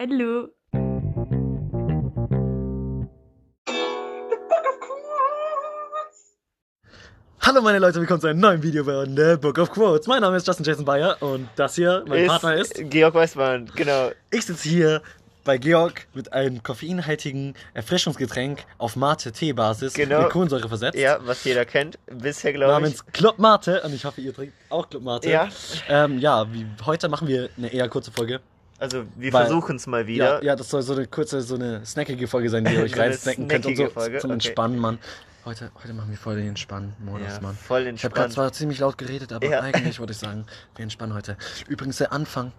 Hallo. Hallo meine Leute, willkommen zu einem neuen Video bei The Book of Quotes. Mein Name ist Justin Jason Bayer und das hier, mein Partner ist. Georg Weißmann, genau. Ich sitze hier bei Georg mit einem koffeinhaltigen Erfrischungsgetränk auf Mate-Tee-Basis Genau. mit Kohlensäure versetzt. Ja, was jeder kennt, bisher glaube ich. Namens Club Mate und ich hoffe, ihr trinkt auch Club Mate. Ja. Ähm, ja, wie, heute machen wir eine eher kurze Folge. Also wir versuchen es mal Ja, wieder. ja, das soll so eine kurze, so eine snackige Folge sein, die ihr euch reinsnacken könnt und so Folge, zum okay. Entspannen, Mann. Heute, heute machen wir voll den Entspannen-Modus, Ja, Mann. voll Ich habe entspannt. gerade zwar ziemlich laut geredet, aber Ja. eigentlich wollte ich sagen, wir entspannen heute. Übrigens der Anfang,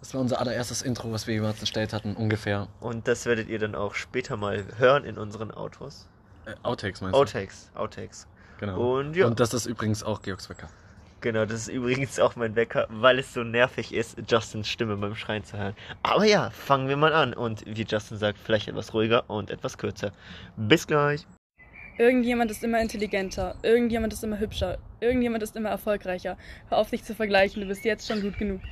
das war unser allererstes Intro, was wir jemals erstellt hatten, ungefähr. Und das werdet ihr dann auch später mal hören in unseren Autos. Äh, Outtakes meinst du? Outtakes, Outtakes. Genau. Und ja. Und das ist übrigens auch Georgs Wecker. Genau, das ist übrigens auch mein Wecker, weil es so nervig ist, Justins Stimme beim Schreien zu hören. Aber ja, fangen wir mal an. Und wie Justin sagt, vielleicht etwas ruhiger und etwas kürzer. Bis gleich. Irgendjemand ist immer intelligenter, irgendjemand ist immer hübscher, irgendjemand ist immer erfolgreicher. Hör auf, dich zu vergleichen, du bist jetzt schon gut genug.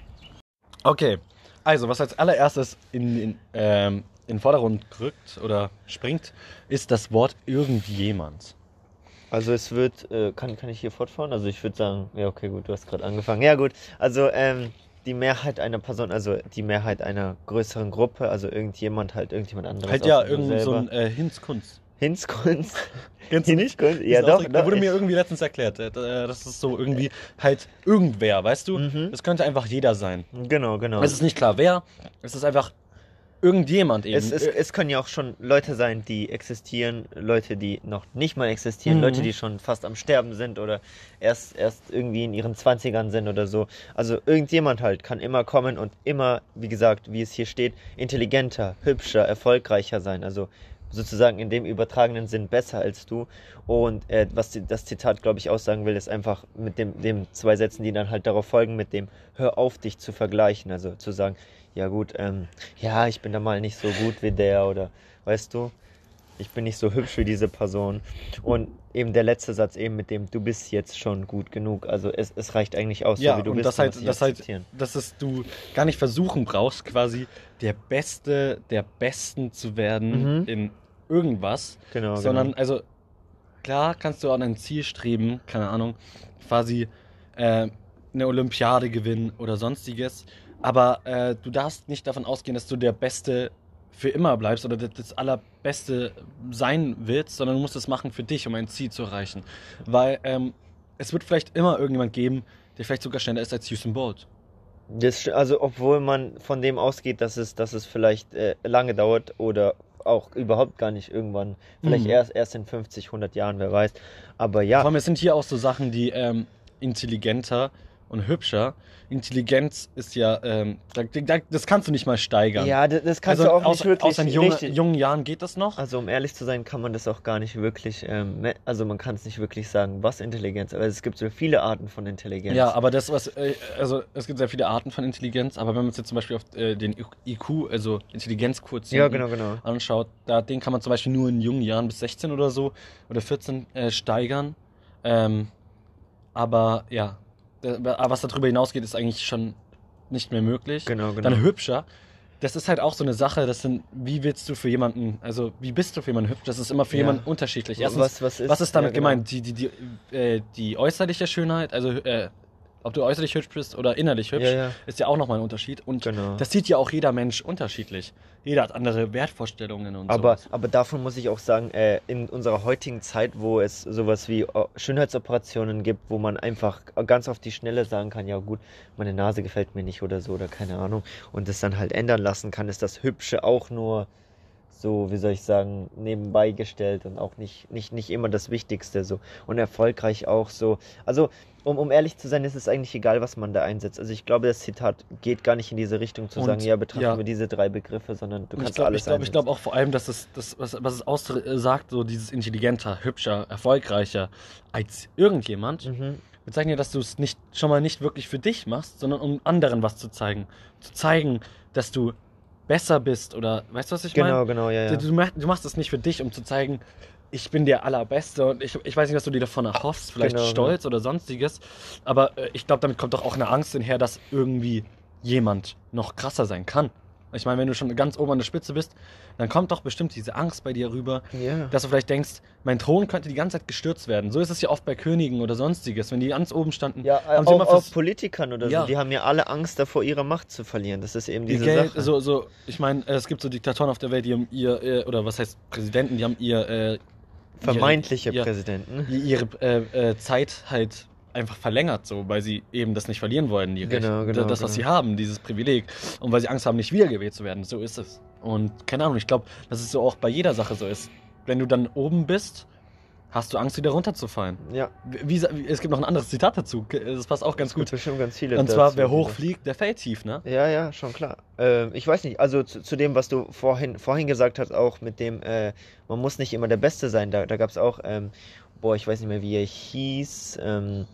Okay, also was als allererstes in, in, ähm, in den Vordergrund rückt oder springt, ist das Wort irgendjemand. Also es wird, äh, kann, kann ich hier fortfahren? Also ich würde sagen, ja okay, gut, du hast gerade angefangen. Ja gut, also ähm, die Mehrheit einer Person, also die Mehrheit einer größeren Gruppe, also irgendjemand halt, irgendjemand anderes. Halt ja, irgend so ein äh, Hinzkunst. Hinzkunst. Kennst du nicht? Hinzkunst? Ja doch, doch. wurde mir irgendwie letztens erklärt. Äh, Das ist so irgendwie halt irgendwer, weißt du? Mhm. Es könnte einfach jeder sein. Genau, genau. Es ist nicht klar wer, es ist einfach irgendjemand eben. Es, es, Äh, es können ja auch schon Leute sein, die existieren, Leute, die noch nicht mal existieren, Mhm. Leute, die schon fast am Sterben sind oder erst, erst irgendwie in ihren Zwanzigern sind oder so. Also irgendjemand halt kann immer kommen und immer, wie gesagt, wie es hier steht, intelligenter, hübscher, erfolgreicher sein. Also sozusagen in dem übertragenen Sinn besser als du. Und äh, was die, das Zitat, glaube ich, aussagen will, ist einfach mit dem, dem zwei Sätzen, die dann halt darauf folgen, mit dem Hör auf, dich zu vergleichen. Also zu sagen, ja gut, ähm, ja, ich bin da mal nicht so gut wie der oder weißt du, ich bin nicht so hübsch wie diese Person. Und eben der letzte Satz eben mit dem, du bist jetzt schon gut genug. Also es, es reicht eigentlich aus, ja, so wie du und bist. das du halt, das halt, akzeptieren. dass es du gar nicht versuchen brauchst, quasi der Beste der Besten zu werden Mhm. in irgendwas, Genau, sondern genau. also klar kannst du an ein Ziel streben, keine Ahnung, quasi äh, eine Olympiade gewinnen oder sonstiges, aber äh, du darfst nicht davon ausgehen, dass du der Beste für immer bleibst oder das- allerbeste sein willst, sondern du musst es machen für dich, um ein Ziel zu erreichen, weil ähm, es wird vielleicht immer irgendjemand geben, der vielleicht sogar schneller ist als Usain Bolt. Das, also obwohl man von dem ausgeht, dass es, dass es vielleicht äh, lange dauert oder auch überhaupt gar nicht irgendwann, vielleicht Mhm. erst, erst in 50, 100 Jahren, wer weiß. Aber ja, Vor allem, es sind hier auch so Sachen, die ähm, intelligenter und hübscher. Intelligenz ist ja, ähm, da, da, das kannst du nicht mal steigern. ja, das, kannst also du auch aus, nicht wirklich aus in jungen Jahren geht das noch. Also um ehrlich zu sein, kann man das auch gar nicht wirklich, ähm, also man kann es nicht wirklich sagen, was Intelligenz, aber es gibt so viele Arten von Intelligenz. Ja, aber das, was, äh, also es gibt sehr viele Arten von Intelligenz, aber wenn man uns jetzt zum Beispiel auf äh, den IQ, also Intelligenzquotienten ja genau, genau. anschaut, da, den kann man zum Beispiel nur in jungen Jahren bis 16 oder so oder 14 äh, steigern. Ähm, aber ja, was darüber hinausgeht, ist eigentlich schon nicht mehr möglich. Genau, genau. Dann hübscher. Das ist halt auch so eine Sache, das sind, wie willst du für jemanden, also wie bist du für jemanden hübsch? Das ist immer für Ja. jemanden unterschiedlich. Erstens, was, was ist, was ist damit ja, genau. gemeint? Die, die, die, äh, die äußerliche Schönheit, also äh, ob du äußerlich hübsch bist oder innerlich hübsch, Ja, ja. ist ja auch nochmal ein Unterschied. Und Genau. das sieht ja auch jeder Mensch unterschiedlich. Jeder hat andere Wertvorstellungen und Aber, sowas. aber davon muss ich auch sagen, äh, in unserer heutigen Zeit, wo es sowas wie äh, Schönheitsoperationen gibt, wo man einfach ganz auf die Schnelle sagen kann, ja gut, meine Nase gefällt mir nicht oder so oder keine Ahnung, und es dann halt ändern lassen kann, ist das Hübsche auch nur so, wie soll ich sagen, nebenbei gestellt und auch nicht, nicht, nicht immer das Wichtigste so. Und erfolgreich auch so. Also, um, um ehrlich zu sein, ist es eigentlich egal, was man da einsetzt. Also ich glaube, das Zitat geht gar nicht in diese Richtung zu Und, sagen, ja, betrachten ja. wir diese drei Begriffe, sondern du Und kannst ich glaube alles ich glaub, ich einsetzen. glaub auch vor allem, dass es, das, was, was es aussagt, so dieses intelligenter, hübscher, erfolgreicher als irgendjemand, Mhm. bezeichnet ja, dass du es nicht, schon mal nicht wirklich für dich machst, sondern um anderen was zu zeigen. Zu zeigen, dass du besser bist oder, weißt du, was ich meine? Genau, genau, ja, ja. Du, du machst es nicht für dich, um zu zeigen, ich bin der Allerbeste und ich, ich weiß nicht, was du dir davon erhoffst, vielleicht Genau, Stolz oder sonstiges, aber äh, ich glaube, damit kommt doch auch eine Angst hinher, dass irgendwie jemand noch krasser sein kann. Ich meine, wenn du schon ganz oben an der Spitze bist, dann kommt doch bestimmt diese Angst bei dir rüber, Ja. dass du vielleicht denkst, mein Thron könnte die ganze Zeit gestürzt werden. So ist es ja oft bei Königen oder sonstiges. Wenn die ganz oben standen, Ja, haben auch, auch Politikern oder Ja. so, die haben ja alle Angst davor, ihre Macht zu verlieren. Das ist eben diese Geld, Sache. so, so, ich meine, es gibt so Diktatoren auf der Welt, die haben ihr, äh, oder was heißt Präsidenten, die haben ihr, äh, Vermeintliche ihr, Präsidenten. ihr, ihre äh, äh, Zeit halt einfach verlängert, so, weil sie eben das nicht verlieren wollen, die Genau, Rechte. genau, das, was genau. sie haben, dieses Privileg. Und weil sie Angst haben, nicht wiedergewählt zu werden. So ist es. Und keine Ahnung, ich glaube, dass es so auch bei jeder Sache so ist. Wenn du dann oben bist, hast du Angst, wieder runterzufallen. Ja, Wie, wie, es gibt noch ein anderes Zitat dazu. Das passt auch ganz gut. bestimmt ganz viele. Und zwar, wer die hoch das- fliegt, der fällt tief, ne? Ja, ja, schon klar. Ähm, ich weiß nicht, also zu, zu dem, was du vorhin, vorhin gesagt hast, auch mit dem, äh, man muss nicht immer der Beste sein. Da, da gab es auch, ähm, boah, ich weiß nicht mehr, wie er hieß, ähm,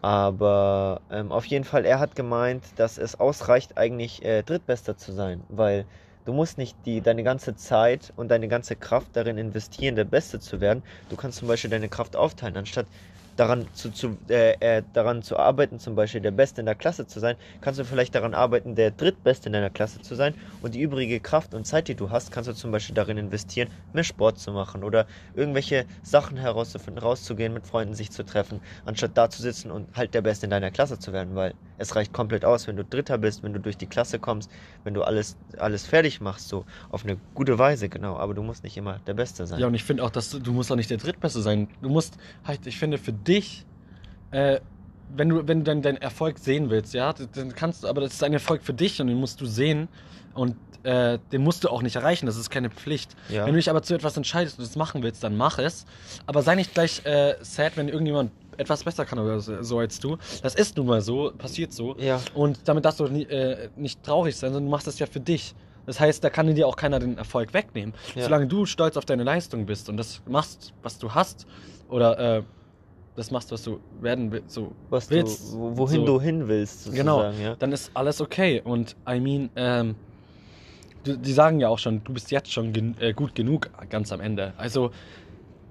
aber ähm, auf jeden Fall, er hat gemeint, dass es ausreicht, eigentlich äh, Drittbester zu sein, weil du musst nicht die, deine ganze Zeit und deine ganze Kraft darin investieren, der Beste zu werden. Du kannst zum Beispiel deine Kraft aufteilen, anstatt daran zu, zu, äh, äh, daran zu arbeiten, zum Beispiel der Beste in der Klasse zu sein, kannst du vielleicht daran arbeiten, der Drittbeste in deiner Klasse zu sein und die übrige Kraft und Zeit, die du hast, kannst du zum Beispiel darin investieren, mehr Sport zu machen oder irgendwelche Sachen herauszufinden, rauszugehen, mit Freunden sich zu treffen, anstatt da zu sitzen und halt der Beste in deiner Klasse zu werden, weil es reicht komplett aus, wenn du Dritter bist, wenn du durch die Klasse kommst, wenn du alles, alles fertig machst, so auf eine gute Weise, genau, aber du musst nicht immer der Beste sein. Ja, und ich finde auch, dass du, du musst auch nicht der Drittbeste sein. Du musst halt, ich finde, für dich, äh, wenn du, wenn du dann deinen Erfolg sehen willst, ja, dann kannst du, aber das ist ein Erfolg für dich und den musst du sehen und äh, den musst du auch nicht erreichen, das ist keine Pflicht. Ja. Wenn du dich aber zu etwas entscheidest und es machen willst, dann mach es. Aber sei nicht gleich äh, sad, wenn irgendjemand etwas besser kann oder so, so als du. Das ist nun mal so, passiert so. ja. Und damit darfst du nie, äh, nicht traurig sein, sondern du machst das ja für dich. Das heißt, da kann dir auch keiner den Erfolg wegnehmen. Ja. Solange du stolz auf deine Leistung bist und das machst, was du hast, oder äh, das machst, was du werden willst, so was willst, du, wo- wohin so. du hin willst, sozusagen, Genau. ja. dann ist alles okay. Und I mean, ähm, du, die sagen ja auch schon, du bist jetzt schon gen äh, gut genug ganz am Ende. Also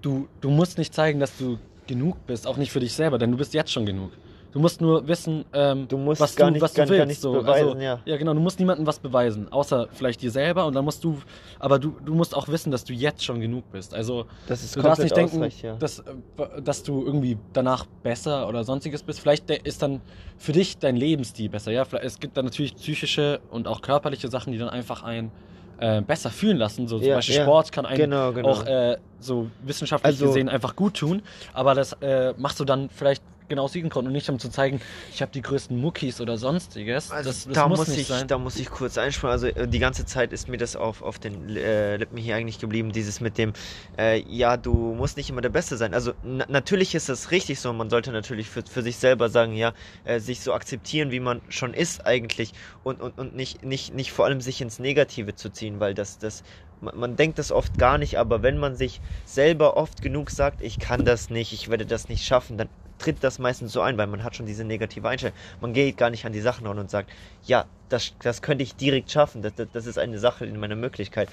du, du musst nicht zeigen, dass du genug bist, auch nicht für dich selber, denn du bist jetzt schon genug. Du musst nur wissen, ähm, Du musst was gar du, nicht- was du gar- gar willst. nichts so. beweisen, also, ja. ja, genau. Du musst niemandem was beweisen, außer vielleicht dir selber. Und dann musst du, aber du, du musst auch wissen, dass du jetzt schon genug bist. Also Das ist du darfst nicht denken, ja. dass, äh, dass du irgendwie danach besser oder sonstiges bist. Vielleicht ist dann für dich dein Lebensstil besser. Ja, es gibt dann natürlich psychische und auch körperliche Sachen, die dann einfach einen äh, besser fühlen lassen. So zum Ja, Beispiel ja. Sport kann einen Genau, genau. auch äh, so wissenschaftlich Also- gesehen einfach gut tun. Aber das äh, machst du dann vielleicht genau diesem Grund und nicht um zu zeigen, ich habe die größten Muckis oder sonstiges. Also das das da muss, muss, ich, sein. da muss ich kurz einspringen. Also äh, die ganze Zeit ist mir das auf, auf den äh, Lippen hier eigentlich geblieben, dieses mit dem, äh, ja, du musst nicht immer der Beste sein. Also na natürlich ist es richtig so, man sollte natürlich für, für sich selber sagen, ja, äh, sich so akzeptieren, wie man schon ist eigentlich und, und, und nicht, nicht, nicht vor allem sich ins Negative zu ziehen, weil das, das, man, man denkt das oft gar nicht, aber wenn man sich selber oft genug sagt, ich kann das nicht, ich werde das nicht schaffen, dann tritt das meistens so ein, weil man hat schon diese negative Einstellung. Man geht gar nicht an die Sachen ran und sagt, ja, das, das könnte ich direkt schaffen, das, das, das ist eine Sache in meiner Möglichkeit.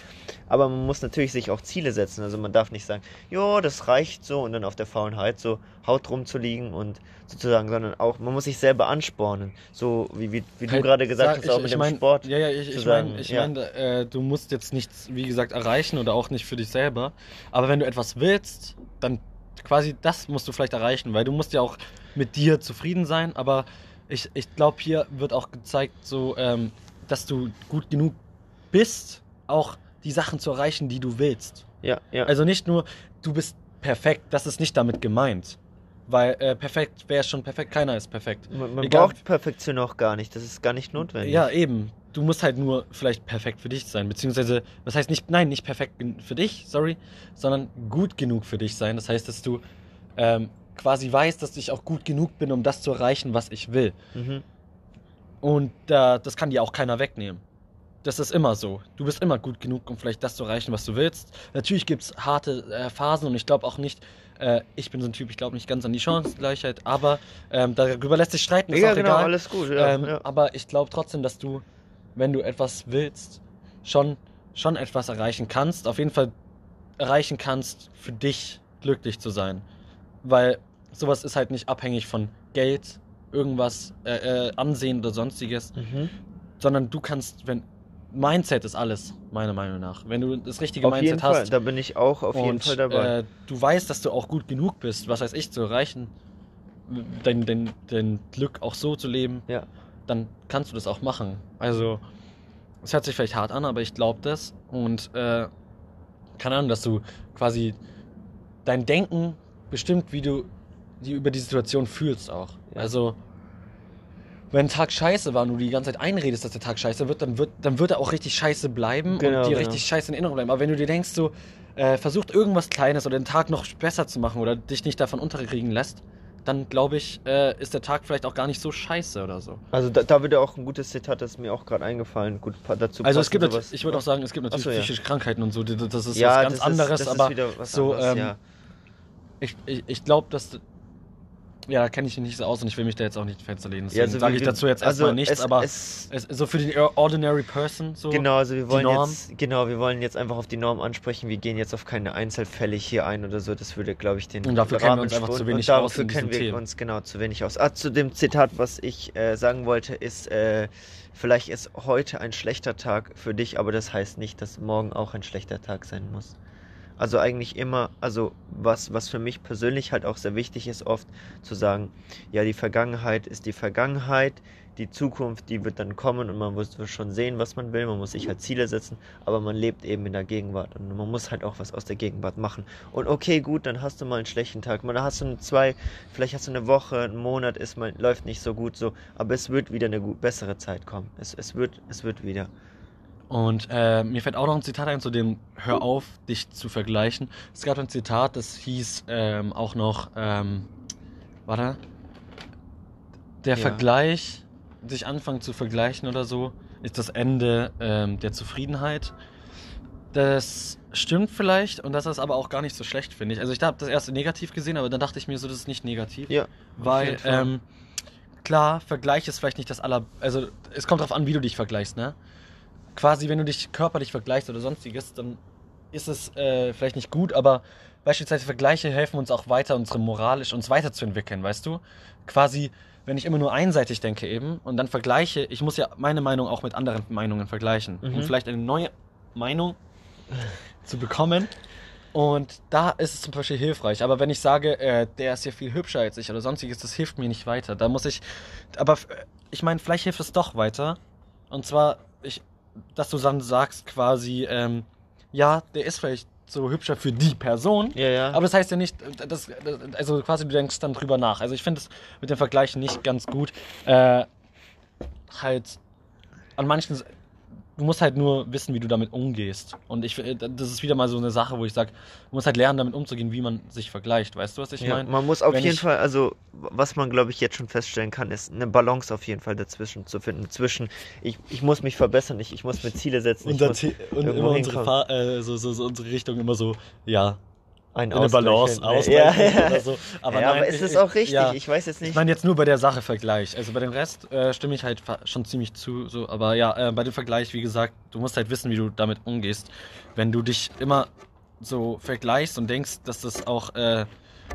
Aber man muss natürlich sich auch Ziele setzen. Also man darf nicht sagen, ja, das reicht so und dann auf der Faulenheit so Haut rumzuliegen und sozusagen, sondern auch, man muss sich selber anspornen. So wie, wie, wie du Halt, gerade gesagt sag- hast, auch ich, mit ich dem mein, Sport. Ja, ja, ich, ich meine, ich ja. mein, äh, du musst jetzt nichts, wie gesagt, erreichen oder auch nicht für dich selber. Aber wenn du etwas willst, dann quasi das musst du vielleicht erreichen, weil du musst ja auch mit dir zufrieden sein. Aber ich, ich glaube, hier wird auch gezeigt, so, ähm, dass du gut genug bist, auch die Sachen zu erreichen, die du willst. Ja, ja. Also nicht nur, du bist perfekt, das ist nicht damit gemeint. Weil äh, perfekt wäre schon perfekt, keiner ist perfekt. man man egal- braucht Perfektion auch gar nicht, das ist gar nicht notwendig. Ja, eben. Du musst halt nur vielleicht perfekt für dich sein. Beziehungsweise, das heißt nicht, nein, nicht perfekt für dich, sorry, sondern gut genug für dich sein. Das heißt, dass du ähm, quasi weißt, dass ich auch gut genug bin, um das zu erreichen, was ich will. Mhm. Und äh, das kann dir auch keiner wegnehmen. Das ist immer so. Du bist immer gut genug, um vielleicht das zu erreichen, was du willst. Natürlich gibt es harte äh, Phasen und ich glaube auch nicht, äh, ich bin so ein Typ, ich glaube nicht ganz an die Chancengleichheit, aber ähm, darüber lässt sich streiten, ist Ja, genau, egal. alles gut. Ja, ähm, ja. Aber ich glaube trotzdem, dass du, wenn du etwas willst, schon, schon etwas erreichen kannst. Auf jeden Fall erreichen kannst, für dich glücklich zu sein. Weil sowas ist halt nicht abhängig von Geld, irgendwas, äh, äh, Ansehen oder sonstiges, Mhm. sondern du kannst, wenn Mindset ist alles, meiner Meinung nach. Wenn du das richtige Auf Mindset jeden Fall, hast da bin ich auch auf jeden und Fall dabei. Äh, du weißt, dass du auch gut genug bist, was weiß ich, zu erreichen, dein, dein, dein Glück auch so zu leben, Ja. dann kannst du das auch machen. Also, es hört sich vielleicht hart an, aber ich glaube das. Und äh, keine Ahnung, dass du quasi dein Denken bestimmt, wie du die über die Situation fühlst auch. Ja. Also, wenn ein Tag scheiße war und du die ganze Zeit einredest, dass der Tag scheiße wird, dann wird, dann wird er auch richtig scheiße bleiben Genau, und dir genau. richtig scheiße in Erinnerung bleiben. Aber wenn du dir denkst, so, äh, versucht irgendwas Kleines oder den Tag noch besser zu machen oder dich nicht davon unterkriegen lässt, dann glaube ich, äh, ist der Tag vielleicht auch gar nicht so scheiße oder so. Also da, da würde auch ein gutes Zitat, das ist mir auch gerade eingefallen, gut dazu Also es gibt sowas. natürlich, ich würde auch sagen, es gibt natürlich so, ja. psychische Krankheiten und so, das ist ja, was ganz anderes, ist, aber was so, anderes, ähm, ja. ich, ich, ich glaube, dass. Ja, da kenne ich mich nicht so aus und ich will mich da jetzt auch nicht Fenster lehnen. Deswegen Ja, also sage ich dazu jetzt also erstmal nichts, es, aber es, es, so für die ordinary person so. Genau, also wir die wollen Norm. jetzt, genau, wir wollen jetzt einfach auf die Norm ansprechen. Wir gehen jetzt auf keine Einzelfälle hier ein oder so. Das würde, glaube ich, den Und dafür kennen wir Rahmen uns einfach zu wenig und aus dafür kennen wir Themen. uns genau zu wenig aus. Ah, zu dem Zitat, was ich äh, sagen wollte, ist, äh, vielleicht ist heute ein schlechter Tag für dich, aber das heißt nicht, dass morgen auch ein schlechter Tag sein muss. Also eigentlich immer, also was, was für mich persönlich halt auch sehr wichtig ist, oft zu sagen, ja, die Vergangenheit ist die Vergangenheit, die Zukunft, die wird dann kommen und man muss schon sehen, was man will, man muss sich halt Ziele setzen, aber man lebt eben in der Gegenwart und man muss halt auch was aus der Gegenwart machen. Und okay, gut, dann hast du mal einen schlechten Tag, mal hast du zwei, vielleicht hast du eine Woche, einen Monat, ist mal, läuft nicht so gut so, aber es wird wieder eine gut, bessere Zeit kommen. Es, es wird, es wird wieder. Und äh, mir fällt auch noch ein Zitat ein zu dem Hör auf, dich zu vergleichen. Es gab ein Zitat, das hieß ähm, auch noch, ähm, warte, der Ja. Vergleich, sich anfangen zu vergleichen oder so, ist das Ende ähm, der Zufriedenheit. Das stimmt vielleicht und das ist aber auch gar nicht so schlecht, finde ich. Also ich habe das erste negativ gesehen, aber dann dachte ich mir so, das ist nicht negativ. Ja, Weil, ähm, klar, Vergleich ist vielleicht nicht das aller. Also, es kommt darauf an, wie du dich vergleichst, ne? Quasi, wenn du dich körperlich vergleichst oder sonstiges, dann ist es äh, vielleicht nicht gut, aber beispielsweise Vergleiche helfen uns auch weiter, unsere moralisch uns weiterzuentwickeln, weißt du? Quasi, wenn ich immer nur einseitig denke eben und dann vergleiche, ich muss ja meine Meinung auch mit anderen Meinungen vergleichen, um Mhm. vielleicht eine neue Meinung zu bekommen. Und da ist es zum Beispiel hilfreich. Aber wenn ich sage, äh, der ist ja viel hübscher als ich oder sonstiges, das hilft mir nicht weiter. Da muss ich. Aber f- ich meine, vielleicht hilft es doch weiter. Und zwar, ich, dass du dann sagst quasi, ähm, ja, der ist vielleicht so hübscher für die Person. ja, ja. Aber das heißt ja nicht, dass, also quasi du denkst dann drüber nach. Also ich finde es mit dem Vergleich nicht ganz gut. Äh, halt an manchen, du musst halt nur wissen, wie du damit umgehst. Und ich, äh, das ist wieder mal so eine Sache, wo ich sage, du musst halt lernen, damit umzugehen, wie man sich vergleicht. Weißt du, was ich Ja, meine? man muss auf wenn jeden ich- Fall, also was man glaube ich jetzt schon feststellen kann, ist eine Balance auf jeden Fall dazwischen zu finden. Zwischen, ich, ich muss mich verbessern, ich, ich muss mir Ziele setzen, ich Unser muss Ziel- und immer unsere, äh, so, so, so unsere Richtung immer so, ja, einen in eine Balance. Ausgleich ja, oder so. Aber, ja, nein, aber ist es auch richtig? ja. Ich weiß jetzt nicht. Ich meine jetzt nur bei der Sache Vergleich. Also bei dem Rest äh, stimme ich halt schon ziemlich zu. So, aber ja, äh, bei dem Vergleich, wie gesagt, du musst halt wissen, wie du damit umgehst. Wenn du dich immer so vergleichst und denkst, dass das auch äh,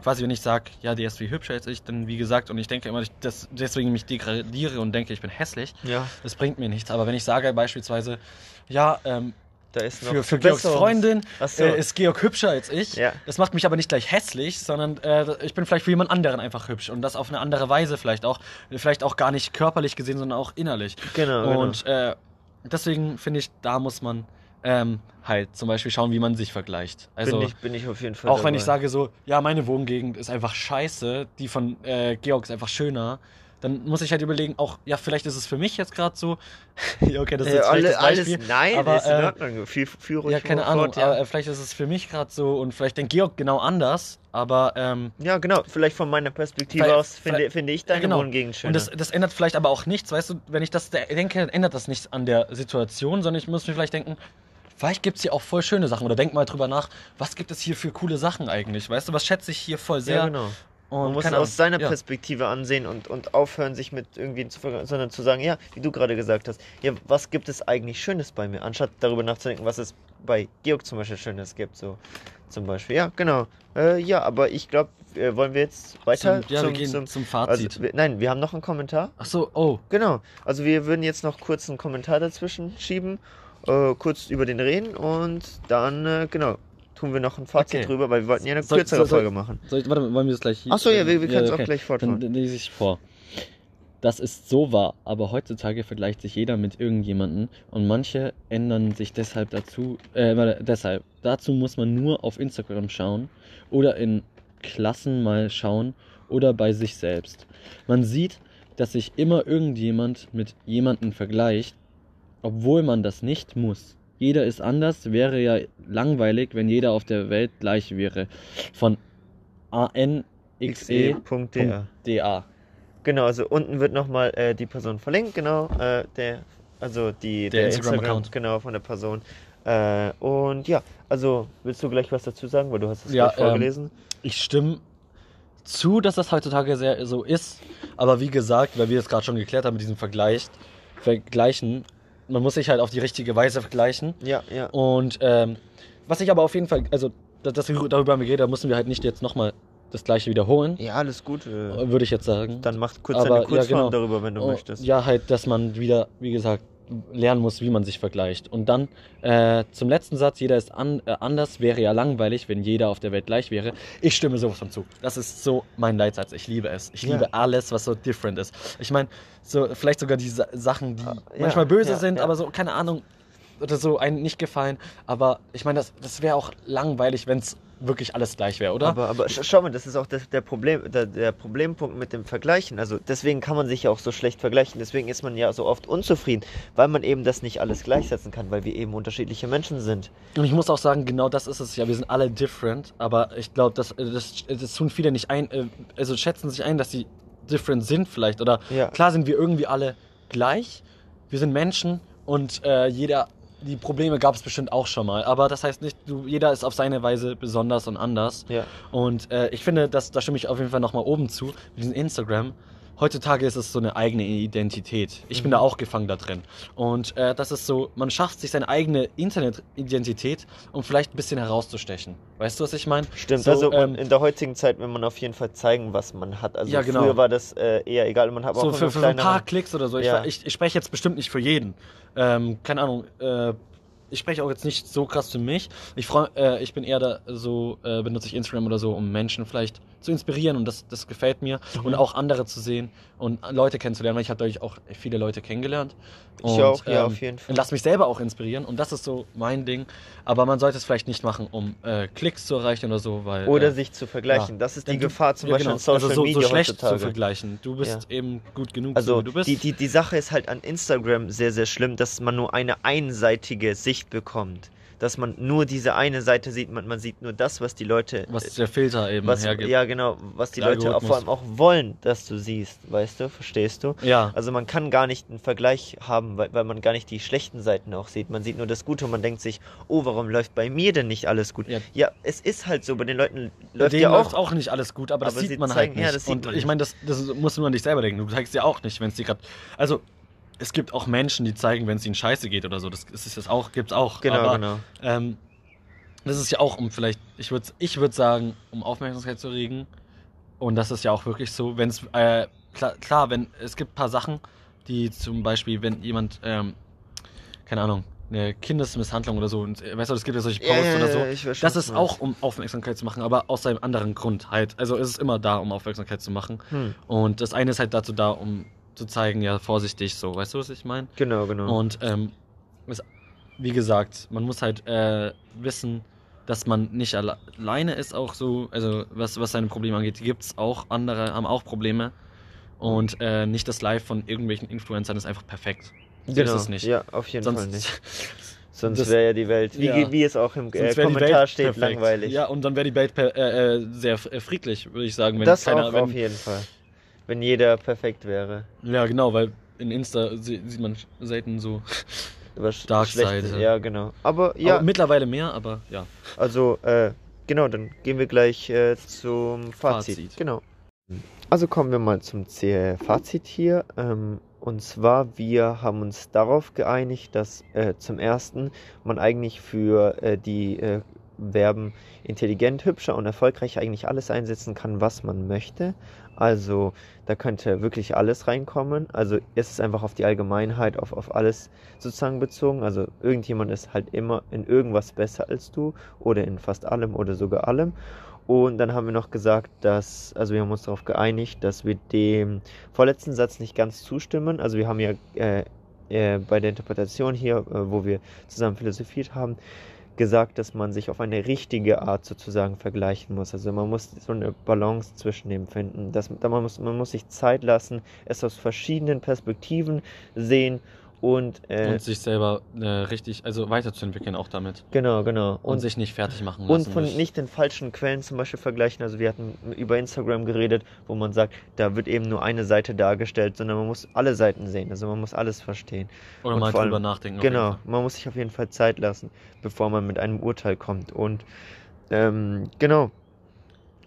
quasi, wenn ich sage, ja, der ist viel hübscher als ich, dann wie gesagt, und ich denke immer, dass deswegen mich degradiere und denke, ich bin hässlich, ja, das bringt mir nichts. Aber wenn ich sage beispielsweise, ja, ähm, da ist noch für, für Georgs Freundin so. äh, ist Georg hübscher als ich. Ja. Das macht mich aber nicht gleich hässlich, sondern äh, ich bin vielleicht für jemand anderen einfach hübsch und das auf eine andere Weise vielleicht auch. Vielleicht auch gar nicht körperlich gesehen, sondern auch innerlich. Genau, Und äh, deswegen finde ich, da muss man ähm, halt zum Beispiel schauen, wie man sich vergleicht. Also bin, ich, bin ich auf jeden Fall auch wenn dabei. ich sage so, ja, meine Wohngegend ist einfach scheiße, die von äh, Georg ist einfach schöner. Dann muss ich halt überlegen, auch, ja, vielleicht ist es für mich jetzt gerade so. ja, okay, das ist Äh, jetzt alle, schlechtes alles, Beispiel. nein, aber, ist in äh, Ordnung. Fühl, fühl ruhig ja, keine Ahnung, ja. aber äh, vielleicht ist es für mich gerade so und vielleicht denkt Georg genau anders, aber ähm, ja, genau. Vielleicht von meiner Perspektive aus finde, finde ich deine genau. Wohngegend schöner. und das, das ändert vielleicht aber auch nichts, weißt du, wenn ich das de- denke, dann ändert das nichts an der Situation, sondern ich muss mir vielleicht denken, vielleicht gibt es hier auch voll schöne Sachen oder denk mal drüber nach, was gibt es hier für coole Sachen eigentlich, weißt du, was schätze ich hier voll sehr ja, genau. Und Man muss keine aus seiner ja. Perspektive ansehen und, und aufhören, sich mit irgendwie zu vergleichen, sondern zu sagen, ja, wie du gerade gesagt hast, ja, was gibt es eigentlich Schönes bei mir, anstatt darüber nachzudenken, was es bei Georg zum Beispiel Schönes gibt, so zum Beispiel. Ja, genau. Äh, ja, aber ich glaube, äh, wollen wir jetzt weiter Zum, ja, wir gehen zum, also, Fazit. wir, Nein, wir haben noch einen Kommentar. Ach so, oh, Genau. Also wir würden jetzt noch kurz einen Kommentar dazwischen schieben äh, kurz über den reden und dann, äh, genau, tun wir noch ein Fazit Okay. drüber, weil wir wollten ja eine Soll- kürzere soll- soll- Folge machen. Soll ich, warte, wollen wir das gleich hier? Ach so, ja, wir- wir können es auch okay. gleich fortfahren. Dann lese ich vor. Das ist so wahr, aber heutzutage vergleicht sich jeder mit irgendjemanden und manche ändern sich deshalb dazu, äh, warte, deshalb. Dazu muss man nur auf Instagram schauen oder in Klassen mal schauen oder bei sich selbst. Man sieht, dass sich immer irgendjemand mit jemandem vergleicht, obwohl man das nicht muss. Jeder ist anders, wäre ja langweilig, wenn jeder auf der Welt gleich wäre. Von anxe.da. xe.da. Genau, also unten wird nochmal äh, die Person verlinkt, genau, äh, der, also die, Der Instagram-Account. genau, von der Person. Äh, und ja, also willst du gleich was dazu sagen, weil du hast es Ja, gleich vorgelesen? Ich stimme zu, dass das heutzutage sehr so ist. Aber wie gesagt, weil wir es gerade schon geklärt haben mit diesem Vergleich, Vergleichen, man muss sich halt auf die richtige Weise vergleichen. Ja, ja. Und ähm, was ich aber auf jeden Fall, also das, das, darüber haben wir geredet, da müssen wir halt nicht jetzt nochmal das gleiche wiederholen, Ja, alles gut. Äh, würde ich jetzt sagen. dann mach kurz Aber, eine ja, Kurzform genau. darüber, wenn du Oh, möchtest. Ja, halt, dass man wieder, wie gesagt, lernen muss, wie man sich vergleicht. Und dann äh, zum letzten Satz, jeder ist an, äh, anders, wäre ja langweilig, wenn jeder auf der Welt gleich wäre. Ich stimme sowas von zu. Das ist so mein Leitsatz. Ich liebe es. Ich Ja. liebe alles, was so different ist. Ich meine, so vielleicht sogar die Sa Sachen, die ja, manchmal böse ja, sind, aber so, keine Ahnung, oder so einem nicht gefallen. Aber ich meine, das, das wäre auch langweilig, wenn es wirklich alles gleich wäre, oder? Aber, aber sch- schau mal, das ist auch das, der, Problem, der, der Problempunkt mit dem Vergleichen. Also deswegen kann man sich ja auch so schlecht vergleichen. Deswegen ist man ja so oft unzufrieden, weil man eben das nicht alles gleichsetzen kann, weil wir eben unterschiedliche Menschen sind. Und ich muss auch sagen, genau das ist es ja. Wir sind alle different, aber ich glaube, das, das, das tun viele nicht ein, äh, also schätzen sich ein, dass sie different sind vielleicht. Oder Ja. klar sind wir irgendwie alle gleich. Wir sind Menschen und äh, jeder, die Probleme gab es bestimmt auch schon mal. Aber das heißt nicht, du, jeder ist auf seine Weise besonders und anders. Ja. Und äh, ich finde, das, da stimme ich auf jeden Fall nochmal oben zu, mit diesem Instagram. Heutzutage ist es so eine eigene Identität. Ich bin Mhm. da auch gefangen da drin. Und äh, das ist so, man schafft sich seine eigene Internet-Identität, um vielleicht ein bisschen herauszustechen. Weißt du, was ich meine? Stimmt, So, also ähm, in der heutigen Zeit will man auf jeden Fall zeigen, was man hat. Also Ja, genau. früher war das äh, eher egal. Man hat so auch für, für ein paar Klicks oder so. Ja. Ich, ich, ich spreche jetzt bestimmt nicht für jeden. Ähm, keine Ahnung. Äh, ich spreche auch jetzt nicht so krass für mich. Ich freu, äh, ich bin eher da so, äh, benutze ich Instagram oder so, um Menschen vielleicht zu inspirieren und das, das gefällt mir. Mhm. Und auch andere zu sehen und Leute kennenzulernen, weil ich habe dadurch auch viele Leute kennengelernt. Ich und, auch, ja, ähm, auf jeden Fall. Und lass mich selber auch inspirieren und das ist so mein Ding. Aber man sollte es vielleicht nicht machen, um äh, Klicks zu erreichen oder so, weil. Oder äh, sich zu vergleichen. ja. Das ist die du- Gefahr zum ja, Beispiel genau. in Social also so, Media so schlecht heutzutage. zu vergleichen. Du bist eben gut genug, so Also wie du bist. die, die, die Sache ist halt an Instagram sehr, sehr schlimm, dass man nur eine einseitige Sicht bekommt. Dass man nur diese eine Seite sieht, man, man sieht nur das, was die Leute. was der Filter eben was, hergibt. ja, genau, was die Der Leute auch, vor allem auch wollen, dass du siehst, weißt du, verstehst du? Ja. Also man kann gar nicht einen Vergleich haben, weil, weil man gar nicht die schlechten Seiten auch sieht. Man sieht nur das Gute und man denkt sich, oh, warum läuft bei mir denn nicht alles gut? Ja. Ja, es ist halt so, bei den Leuten läuft ja läuft auch. auch nicht alles gut, aber das Aber sieht sie man zeigen- halt nicht. ja, das sieht und man ich nicht. meine, das, das musst du nur an dich selber denken. Du zeigst dir auch nicht, wenn es dir gerade. Also, es gibt auch Menschen, die zeigen, wenn es ihnen scheiße geht oder so. Das ist das auch, gibt's auch. Genau, aber, genau. Ähm, das ist ja auch, um vielleicht, ich würde ich würd sagen, um Aufmerksamkeit zu regen. Und das ist ja auch wirklich so, wenn es, äh, klar, klar, wenn, es gibt ein paar Sachen, die zum Beispiel, wenn jemand, ähm, keine Ahnung, eine Kindesmisshandlung oder so, und, äh, weißt du, es gibt ja solche Posts oder so. ich weiß Das ist auch, um Aufmerksamkeit zu machen, aber aus einem anderen Grund halt. Also es ist immer da, um Aufmerksamkeit zu machen. Hm, Und das eine ist halt dazu da, um zu zeigen, ja, vorsichtig so. Weißt du, was ich meine? genau, genau. Und ähm, es, wie gesagt, man muss halt äh, wissen, dass man nicht alle alleine ist, auch so, also was, was seine Probleme angeht, gibt es auch andere, haben auch Probleme. Und äh, nicht das Live von irgendwelchen Influencern ist einfach perfekt. So genau. ist es nicht. Ja, auf jeden Fall Sonst, nicht. Sonst das- wäre ja die Welt, wie, Ja. wie es auch im äh, Kommentar steht, perfekt. langweilig. Ja, und dann wäre die Welt per, äh, äh, sehr friedlich, würde ich sagen. Wenn das keiner, auch wenn, auf jeden Fall. Wenn jeder perfekt wäre. Ja, genau, weil in Insta sie- sieht man selten so. Dark Side. Ja, genau. Aber ja, Aber mittlerweile mehr, aber ja. also äh, genau, dann gehen wir gleich äh, zum Fazit. Fazit. Genau. Also kommen wir mal zum Fazit hier. Ähm, und zwar, wir haben uns darauf geeinigt, dass äh, zum ersten man eigentlich für äh, die äh, Verben intelligent, hübscher und erfolgreich eigentlich alles einsetzen kann, was man möchte. Also da könnte wirklich alles reinkommen. Also es ist einfach auf die Allgemeinheit, auf, auf alles sozusagen bezogen. Also irgendjemand ist halt immer in irgendwas besser als du oder in fast allem oder sogar allem. Und dann haben wir noch gesagt, dass, also wir haben uns darauf geeinigt, dass wir dem vorletzten Satz nicht ganz zustimmen. Also wir haben ja äh, äh, bei der Interpretation hier, äh, wo wir zusammen philosophiert haben, gesagt, dass man sich auf eine richtige Art sozusagen vergleichen muss. Also man muss so eine Balance zwischen dem finden. Dass, man, muss, man muss sich Zeit lassen, es aus verschiedenen Perspektiven sehen und, äh, und sich selber äh, richtig, also weiterzuentwickeln auch damit. Genau, genau. Und, und sich nicht fertig machen lassen. Und von durch. nicht den falschen Quellen zum Beispiel vergleichen. Also wir hatten über Instagram geredet, wo man sagt, da wird eben nur eine Seite dargestellt, sondern man muss alle Seiten sehen. Also man muss alles verstehen. Oder und mal drüber allem, nachdenken. Genau, man muss sich auf jeden Fall Zeit lassen, bevor man mit einem Urteil kommt. Und ähm, genau,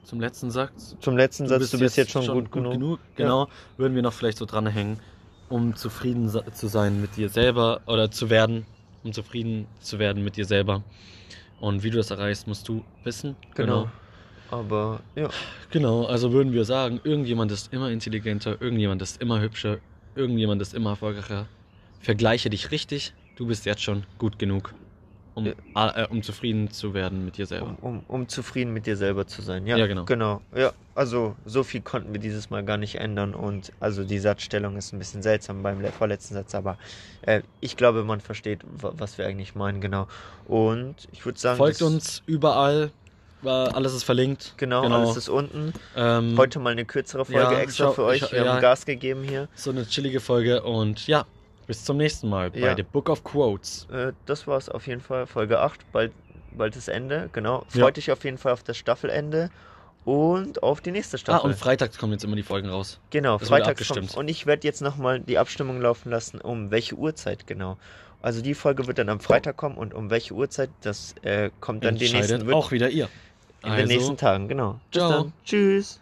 zum letzten Satz. Zum letzten du Satz, bist du bist jetzt, jetzt schon, schon, gut, gut genug. genug. Genau, ja. würden wir noch vielleicht so dranhängen um zufrieden zu sein mit dir selber oder zu werden, um zufrieden zu werden mit dir selber. Und wie du das erreichst, musst du wissen. Genau. genau. Aber ja. Genau, also würden wir sagen, irgendjemand ist immer intelligenter, irgendjemand ist immer hübscher, irgendjemand ist immer erfolgreicher. Vergleiche dich richtig, du bist jetzt schon gut genug um, äh, um zufrieden zu werden mit dir selber. Um, um, um, zufrieden mit dir selber zu sein, ja. Ja, genau. Genau, ja. Also so viel konnten wir dieses Mal gar nicht ändern und also die Satzstellung ist ein bisschen seltsam beim vorletzten Satz, aber äh, ich glaube, man versteht, was wir eigentlich meinen, genau. Und ich würde sagen... Folgt uns überall, alles ist verlinkt. Genau, genau, alles ist unten. Ähm, Heute mal eine kürzere Folge ja, extra für euch. Ich, wir ja, haben Gas gegeben hier. So eine chillige Folge und ja, bis zum nächsten Mal bei ja. The Book of Quotes. Äh, das war's auf jeden Fall, Folge 8, bald, bald das Ende, genau. Freut ja. dich auf jeden Fall auf das Staffelende und auf die nächste Staffel. Ah, und freitags kommen jetzt immer die Folgen raus. Genau, das freitags kommt. Und ich werde jetzt nochmal die Abstimmung laufen lassen, um welche Uhrzeit genau. Also die Folge wird dann am Freitag kommen und um welche Uhrzeit, das äh, kommt dann die nächsten... auch wieder ihr. In also, den nächsten Tagen, genau. Ciao. Tschüss.